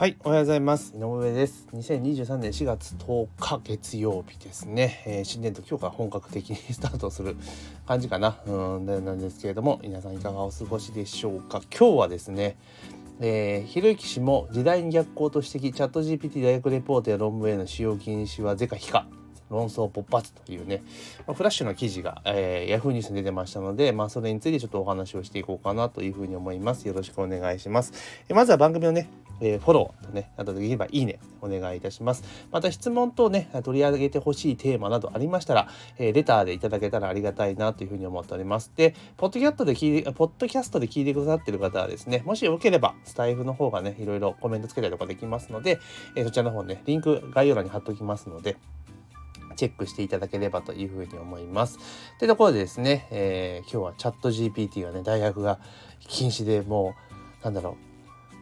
はい、おはようございます。井上です。2023年4月10日月曜日ですね。えー新年度今日から本格的にスタートする感じかな。うん、なんですけれども、皆さんいかがお過ごしでしょうか。今日はですね、えー、ひろゆき氏も時代に逆行と指摘、チャット GPT 大学レポートや論文への使用禁止は是か非か。論争勃発というね、まフラッシュの記事が、えー、ヤフーニュースに出てましたので、まあ、それについてちょっとお話をしていこうかなというふうに思います。よろしくお願いします。えまずは番組のね、えフォローとね、あとできればいいね、お願いいたします。また質問等ね、取り上げてほしいテーマなどありましたら、えレターでいただけたらありがたいなというふうに思っております。で、ポッドキャストで聞いて、ポッドキャストで聞いてくださってる方はですね、もしよければ、スタイフの方がね、いろいろコメントつけたりとかできますので、えそちらの方ね、リンク概要欄に貼っておきますので、チェックしていただければというふうに思います。というところでですね、えー今日はチャット GPT がね、大学が禁止でもう、なんだろう、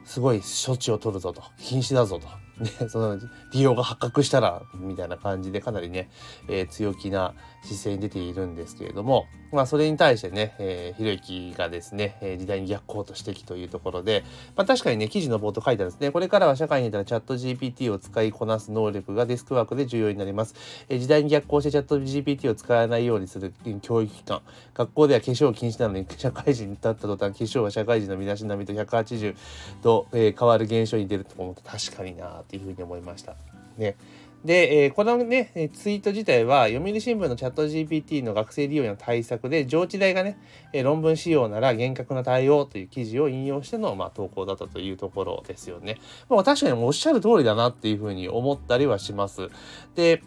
すごい処置を取るぞと、禁止だぞと。ね、その利用が発覚したらみたいな感じでかなりね、えー強気な姿勢に出ているんですけれどもまあそれに対してね、えーひろゆきがですね、えー時代に逆行と指摘というところで、まあ、確かにね記事の冒頭書いてあるんですね。これからは社会に出たらチャット GPT を使いこなす能力がデスクワークで重要になります、えー時代に逆行してチャット GPT を使わないようにする教育機関学校では化粧禁止なのに社会人に立った途端化粧は社会人の身だしなみと180度、えー変わる現象に出ると思って確かになっていうふうに思いました。ね、で、えーこのねツイート自体は読売新聞のチャット GPT の学生利用への対策で上智大がね、えー論文使用なら厳格な対応という記事を引用しての、まあ、投稿だったというところですよね。まあ、確かにおっしゃる通りだなっていうふうに思ったりはします。で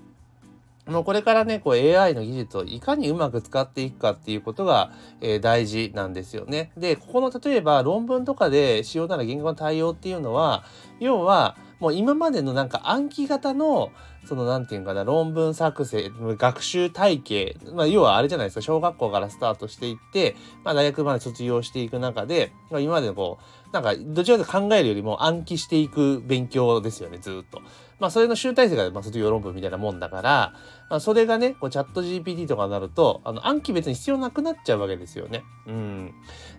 もうこれからね、こう AI の技術をいかにうまく使っていくかっていうことが、えー大事なんですよね。で、ここの例えば論文とかで使用なら言語の対応っていうのは、要はもう今までのなんか暗記型のそのなんていうかな論文作成学習体系、まあ、要はあれじゃないですか小学校からスタートしていって、まあ、大学まで卒業していく中で、まあ、今までこうなんかどちらかと考えるよりも暗記していく勉強ですよねずっと。まあそれの集大成が、まあ、卒業論文みたいなもんだから、まあ、それがねこうチャット GPT とかになるとあの暗記別に必要なくなっちゃうわけですよね。うん、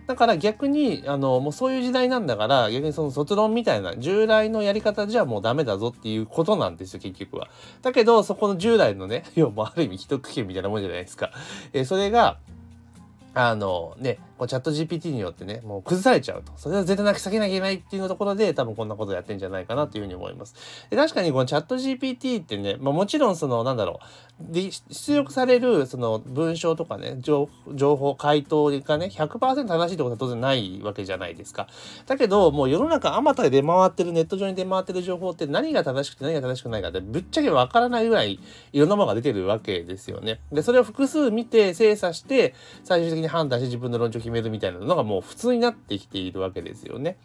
だから逆にあのもうそういう時代なんだから逆にその卒論みたいな従来のやり方じゃもうダメだぞっていうことなんですよ結局は。だけどそこの10代のね 要もある意味一区切みたいなもんじゃないですか。えーそれがあのね、こうチャット GPT によってね、もう崩されちゃうと。それは絶対なく避けなきゃいけないっていうところで、多分こんなことやってんじゃないかなというふうに思います。で確かにこのチャット GPT ってね、まあもちろんその、なんだろう、で出力されるその文章とかね、情情報、回答がね、100%正しいってことは当然ないわけじゃないですか。だけど、もう世の中あまたで出回ってる、ネット上に出回ってる情報って何が正しくて何が正しくないかってぶっちゃけわからないぐらいいろんなものが出てるわけですよね。で、それを複数見て精査して最終的に判断して自分の論調決めるみたいなのがもう普通になってきているわけですよね。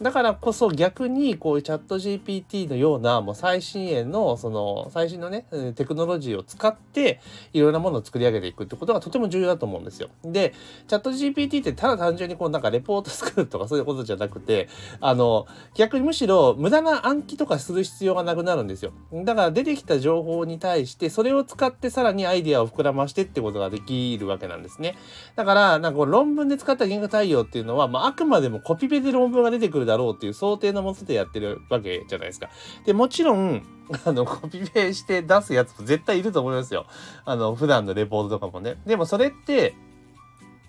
だからこそ逆にこういうチャット GPT のようなもう最新鋭のその最新のねテクノロジーを使っていろいろなものを作り上げていくってことがとても重要だと思うんですよ。で、チャット GPT ってただ単純にこうなんかレポート作るとかそういうことじゃなくて、あの、逆にむしろ無駄な暗記とかする必要がなくなるんですよ。だから出てきた情報に対してそれを使ってさらにアイデアを膨らましてってことができるわけなんですね。だから、なんか論文で使った言語対応っていうのは、まあ、あくまでもコピペで論文が出てくるだろうっていう想定のもとでやってるわけじゃないですか。で、もちろん、あの、コピペして出すやつも絶対いると思いますよ。あの、普段のレポートとかもね。でもそれって、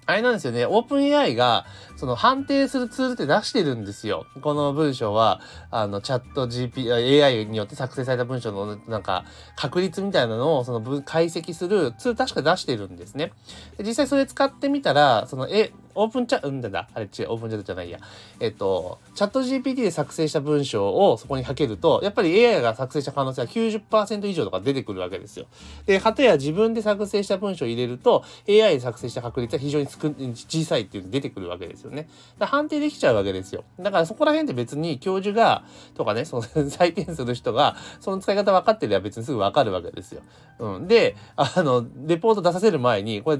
あれなんですよね。オープン AI が、その判定するツールって出してるんですよ。この文章は、あの、チャット GP、AI によって作成された文章の、なんか、確率みたいなのを、その、解析するツール確か出してるんですね。で実際それ使ってみたら、その、え、オープンチャうんだだ、あれ違う、オープンチャットじゃないや。えっと、チャット GPT で作成した文章をそこにかけると、やっぱり AI が作成した可能性は90%以上とか出てくるわけですよ。で、かたや自分で作成した文章を入れると、AI で作成した確率は非常に小さいっていうのが出てくるわけですよね。だ判定できちゃうわけですよ。だからそこら辺って別に教授が、とかね、その採点する人が、その使い方分かってりゃ別にすぐ分かるわけですよ。うん。で、あの、レポート出させる前に、これ、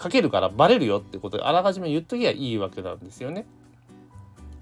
書けるからバレるよってことであらかじめ言っときゃいいわけなんですよね。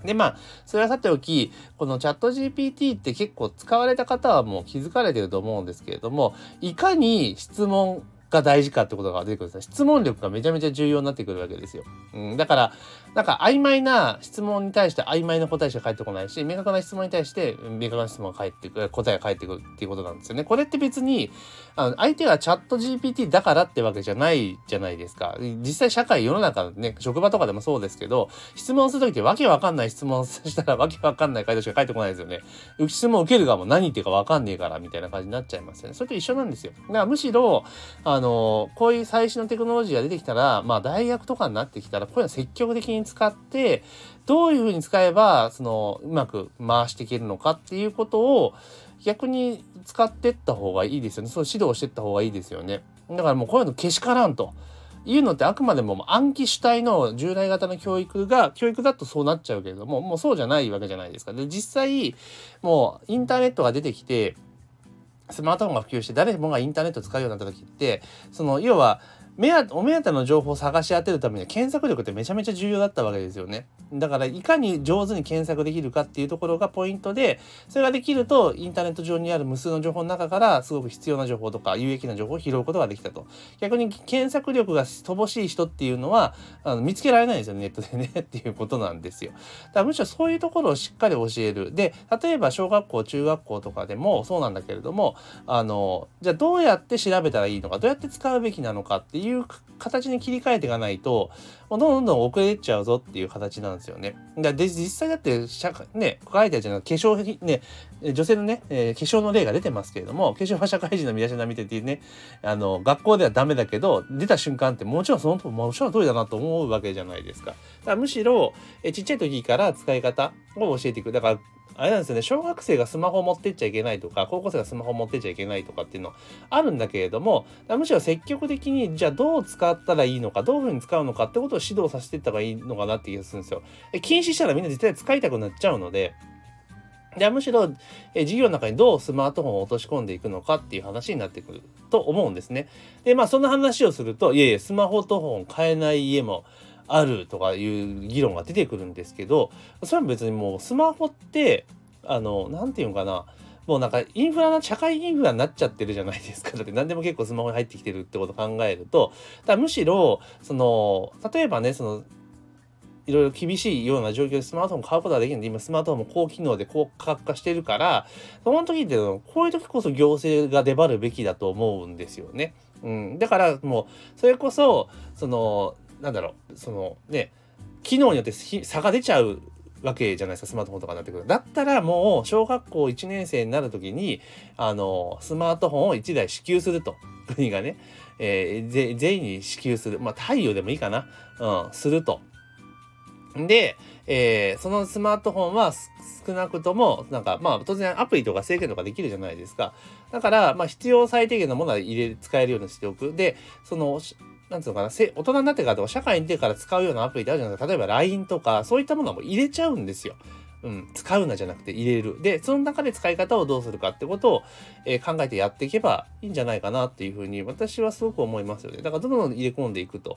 でまあそれはさておきこのチャット GPT って結構使われた方はもう気づかれてると思うんですけれどもいかに質問が大事かってことが出てくるんです質問力がめちゃめちゃ重要になってくるわけですよ。うん、だからなんか曖昧な質問に対して曖昧な答えしか返ってこないし明確な質問に対して明確な質問が返ってくる答えが返ってくるっていうことなんですよね。これって別にあの相手がチャット GPT だからってわけじゃないじゃないですか。実際社会世の中ね職場とかでもそうですけど質問する時ってわけわかんない質問したらわけわかんない回答しか返ってこないですよね。質問受ける側も何言ってるかわかんねえからみたいな感じになっちゃいますよね。それと一緒なんですよ。だからむしろあののこういう最新のテクノロジーが出てきたらまあ大学とかになってきたらこういうの積極的に使ってどういうふうに使えばそのうまく回していけるのかっていうことを逆に使ってった方がいいですよね。そう指導してった方がいいですよね。だからもうこういうのけしからんと。いうのってあくまでも暗記主体の従来型の教育が教育だとそうなっちゃうけれどももうそうじゃないわけじゃないですか。で実際もうインターネットが出てきてスマートフォンが普及して誰もがインターネットを使うようになった時ってその要は目お目当ての情報を探し当てるためには検索力ってめちゃめちゃ重要だったわけですよね。だからいかに上手に検索できるかっていうところがポイントでそれができるとインターネット上にある無数の情報の中からすごく必要な情報とか有益な情報を拾うことができたと。逆に検索力が乏しい人っていうのはあの見つけられないんですよねネットでね。っていうことなんですよ。だからむしろそういうところをしっかり教える。で例えば小学校中学校とかでもそうなんだけれどもあのじゃあどうやって調べたらいいのかどうやって使うべきなのかっていういう形に切り替えていかないとどんどんどん遅れちゃうぞっていう形なんですよね。で実際だって社会ね書いてあるじゃない化粧ね女性のね、えー、化粧の例が出てますけれども化粧は社会人の身だしなみてっていうねあの学校ではダメだけど出た瞬間ってもちろんそのもちろん通りだなと思うわけじゃないですか。だからむしろえちっちゃい時から使い方を教えていく。だからあれなんですよね小学生がスマホを持ってっちゃいけないとか高校生がスマホを持ってっちゃいけないとかっていうのあるんだけれどもむしろ積極的にじゃあどう使ったらいいのかどういうふうに使うのかってことを指導させていった方がいいのかなって気がするんですよ。禁止したらみんな絶対使いたくなっちゃうので。でむしろ、え授業の中にどうスマートフォンを落とし込んでいくのかっていう話になってくると思うんですね。でまあそんな話をするといえいえスマホとフォン買えない家もあるとかいう議論が出てくるんですけどそれは別にもうスマホってあの何て言うのかな。もうなんかインフラな社会インフラになっちゃってるじゃないですか。だって何でも結構スマホに入ってきてるってことを考えると。だむしろその例えばねそのいろいろ厳しいような状況でスマートフォン買うことができるんで今スマートフォンも高機能で高価格化してるからその時ってこういう時こそ行政が出張るべきだと思うんですよね。うん、だからもうそれこそそのなんだろうそのね機能によって差が出ちゃうわけじゃないですかスマートフォンとかになってくるだったらもう小学校1年生になる時にあのスマートフォンを1台支給すると国がね、えー、全員に支給するまあ太陽でもいいかな、うん、すると。で、えー、そのスマートフォンは少なくとも、なんか、まあ、当然アプリとか制限とかできるじゃないですか。だから、まあ、必要最低限のものは入れ、使えるようにしておく。で、その、なんつうのかな、大人になってからとか社会に出てから使うようなアプリってあるじゃないですか。例えば LINE とか、そういったものはもう入れちゃうんですよ。うん、使うなじゃなくて入れる。で、その中で使い方をどうするかってことを、えー、考えてやっていけばいいんじゃないかなっていうふうに私はすごく思いますよね。だからどんどん入れ込んでいくと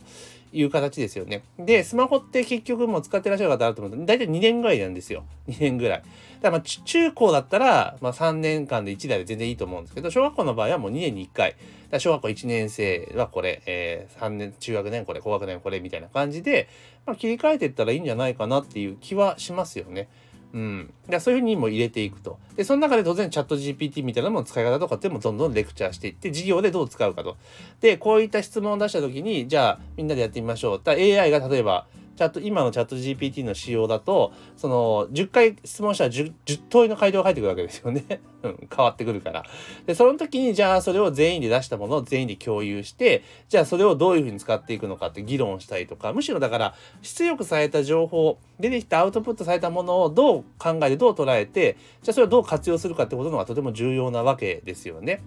いう形ですよね。で、スマホって結局もう使ってらっしゃる方あると思うと、大体2年ぐらいなんですよ。2年ぐらい。だまあ中高だったら、まあ、3年間で1台で全然いいと思うんですけど、小学校の場合はもう2年に1回。小学校1年生はこれ、えー、3年、中学年これ、高学年これみたいな感じで、まあ、切り替えていったらいいんじゃないかなっていう気はしますよね。うん。だそういうふうにも入れていくと。で、その中で当然チャット GPT みたいなのも使い方とかってもどんどんレクチャーしていって、授業でどう使うかと。で、こういった質問を出した時に、じゃあみんなでやってみましょう。だ AI が例えば、チャット、今のチャット GPT の仕様だと、その、10回質問したら 10, 10通りの回答が返ってくるわけですよね。うん、変わってくるから。で、その時に、じゃあそれを全員で出したものを全員で共有して、じゃあそれをどういうふうに使っていくのかって議論したりとか、むしろだから、出力された情報、出てきたアウトプットされたものをどう考えて、どう捉えて、じゃあそれをどう活用するかってことのがとても重要なわけですよね。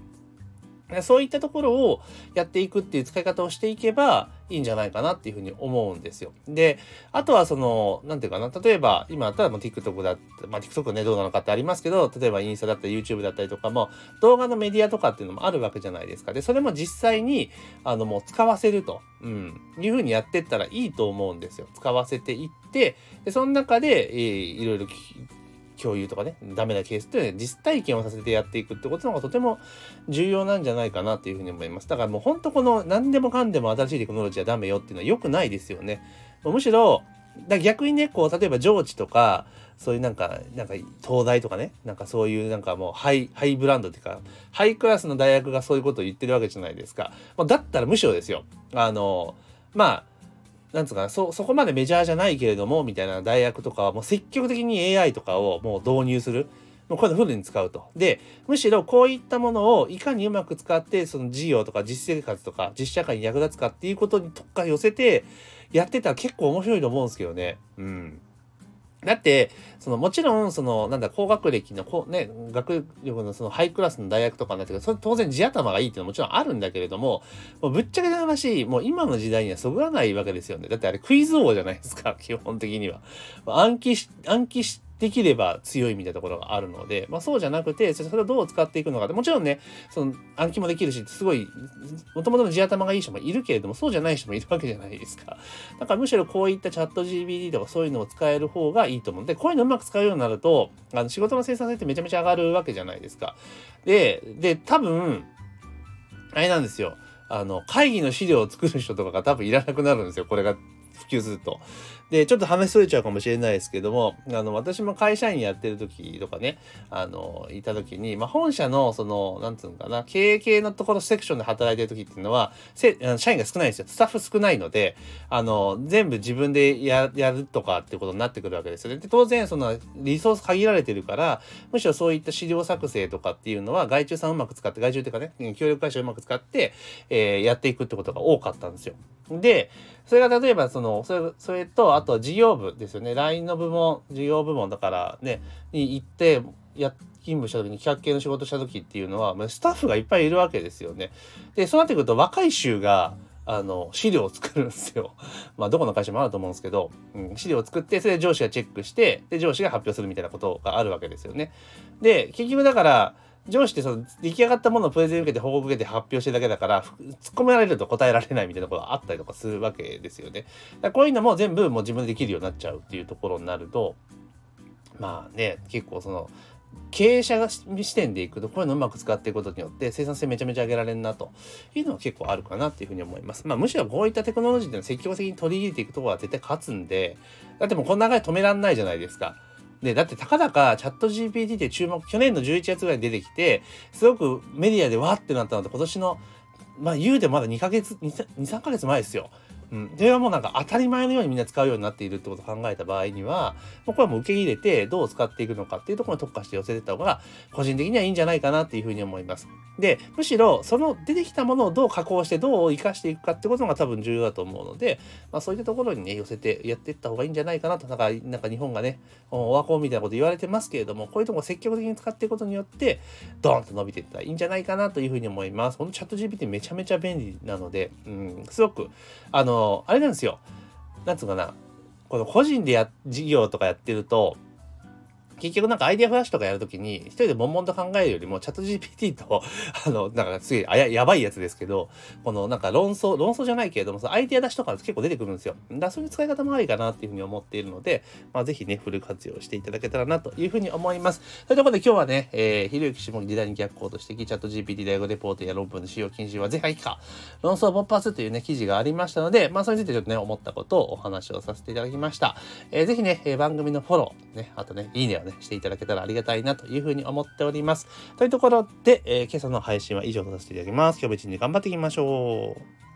そういったところをやっていくっていう使い方をしていけばいいんじゃないかなっていうふうに思うんですよ。で、あとはその、なんていうかな、例えば今だったらもう TikTok だって、まあ TikTok ねどうなのかってありますけど、例えばインスタだったり YouTube だったりとかも動画のメディアとかっていうのもあるわけじゃないですか。で、それも実際にあのもう使わせると、うん、いうふうにやってったらいいと思うんですよ。使わせていって、で、その中で、えー、いろいろ共有とかねダメなケースっていうのは実体験をさせてやっていくってことの方がとても重要なんじゃないかなっていうふうに思います。だからもうほんとこの何でもかんでも新しいテクノロジーはダメよっていうのは良くないですよね。むしろだ逆にねこう例えば上智とかそういうなんかなんか東大とかねなんかそういうなんかもうハイハイブランドっていうかハイクラスの大学がそういうことを言ってるわけじゃないですか、まあ、だったらむしろですよ。あのまあなんつうかなそそこまでメジャーじゃないけれどもみたいな大学とかはもう積極的に AI とかをもう導入する。もうこういうのフルに使うと。で、むしろこういったものをいかにうまく使って、その事業とか実生活とか実社会に役立つかっていうことに特化寄せてやってたら結構面白いと思うんですけどね。うん。だって、そのもちろん、その、なんだ、高学歴の、こうね、学力のそのハイクラスの大学とかになってくるそれ当然地頭がいいっていうのはもちろんあるんだけれども、もうぶっちゃけた話、もう今の時代にはそぐわないわけですよね。だってあれクイズ王じゃないですか、基本的には。暗記し、暗記しできれば強いみたいなところがあるので、まあ、そうじゃなくてそれをどう使っていくのかもちろんねその暗記もできるしすごいもともとの地頭がいい人もいるけれどもそうじゃない人もいるわけじゃないですか。だからむしろこういったチャット GPT とかそういうのを使える方がいいと思う。でこういうのうまく使うようになるとあの仕事の生産性ってめちゃめちゃ上がるわけじゃないですか。でで多分あれなんですよ。あの会議の資料を作る人とかが多分いらなくなるんですよ。これが普及すると。で、ちょっと話しそれちゃうかもしれないですけども、あの、私も会社員やってる時とかね、あの、いた時に、まあ、本社の、その、なんつうのかな、経営系のところセクションで働いてる時っていうのは、社員が少ないんですよ。スタッフ少ないので、あの、全部自分でややるとかっていうことになってくるわけですよね。で、当然、その、リソース限られてるから、むしろそういった資料作成とかっていうのは、外注さんうまく使って、外注っていうかね、協力会社をうまく使って、えー、やっていくってことが多かったんですよ。で、それが例えばそのそれそれとあと事業部ですよね LINE の部門事業部門だからねに行ってや勤務した時に企画系の仕事した時っていうのはスタッフがいっぱいいるわけですよね。でそうなってくると若い衆があの資料を作るんですよ。まあどこの会社もあると思うんですけど、うん、資料を作ってそれで上司がチェックしてで上司が発表するみたいなことがあるわけですよね。で結局だから上司ってその出来上がったものをプレゼン受けて報告受けて発表してるだけだから突っ込められると答えられないみたいなことがあったりとかするわけですよね。だこういうのも全部もう自分でできるようになっちゃうっていうところになるとまあね結構その経営者が視点でいくとこういうのをうまく使っていくことによって生産性めちゃめちゃ上げられるなというのは結構あるかなっていうふうに思います。まあむしろこういったテクノロジーっていうのを積極的に取り入れていくところは絶対勝つんでだってもうこの流れ止めらんないじゃないですか。で、だってたかだかチャット GPT って注目、去年の11月ぐらいに出てきて、すごくメディアでわってなったのって今年の、まあ言うてまだ2ヶ月、2、3ヶ月前ですよ。うん、それはもうなんか当たり前のようにみんな使うようになっているってことを考えた場合にはもうこれはもう受け入れてどう使っていくのかっていうところに特化して寄せてった方が個人的にはいいんじゃないかなっていうふうに思います。でむしろその出てきたものをどう加工してどう生かしていくかってことが多分重要だと思うので、まあ、そういったところにね寄せてやっていった方がいいんじゃないかなとなんかなんか日本がねオワコンみたいなこと言われてますけれどもこういうとこ積極的に使っていくことによってドーンと伸びていったらいいんじゃないかなというふうに思います。このチャット GPT めちゃめちゃ便利なので、うん、すごくあのあれなんですよ。なんつうかな、この個人でや、事業とかやってると、結局なんかアイディアフラッシュとかやるときに、一人で悶々と考えるよりも、チャット GPT と、あの、なんかすげえあややばいやつですけど、このなんか論争、論争じゃないけれども、そのアイディア出しとか結構出てくるんですよ。だそういう使い方もありかなっていうふうに思っているので、まあ、ぜひね、フル活用していただけたらなというふうに思います。というところで今日はね、えー、ひろゆき下時代に逆行としてチャット GPT 大学レポートや論文の使用禁止はぜひか、論争勃発というね、記事がありましたので、まあ、それについてちょっとね、思ったことをお話をさせていただきました。えー、ぜひね、番組のフォロー、ね、あとね、いいねをね、していただけたらありがたいなというふうに思っております。というところで、えー、今朝の配信は以上とさせていただきます。今日も一日頑張っていきましょう。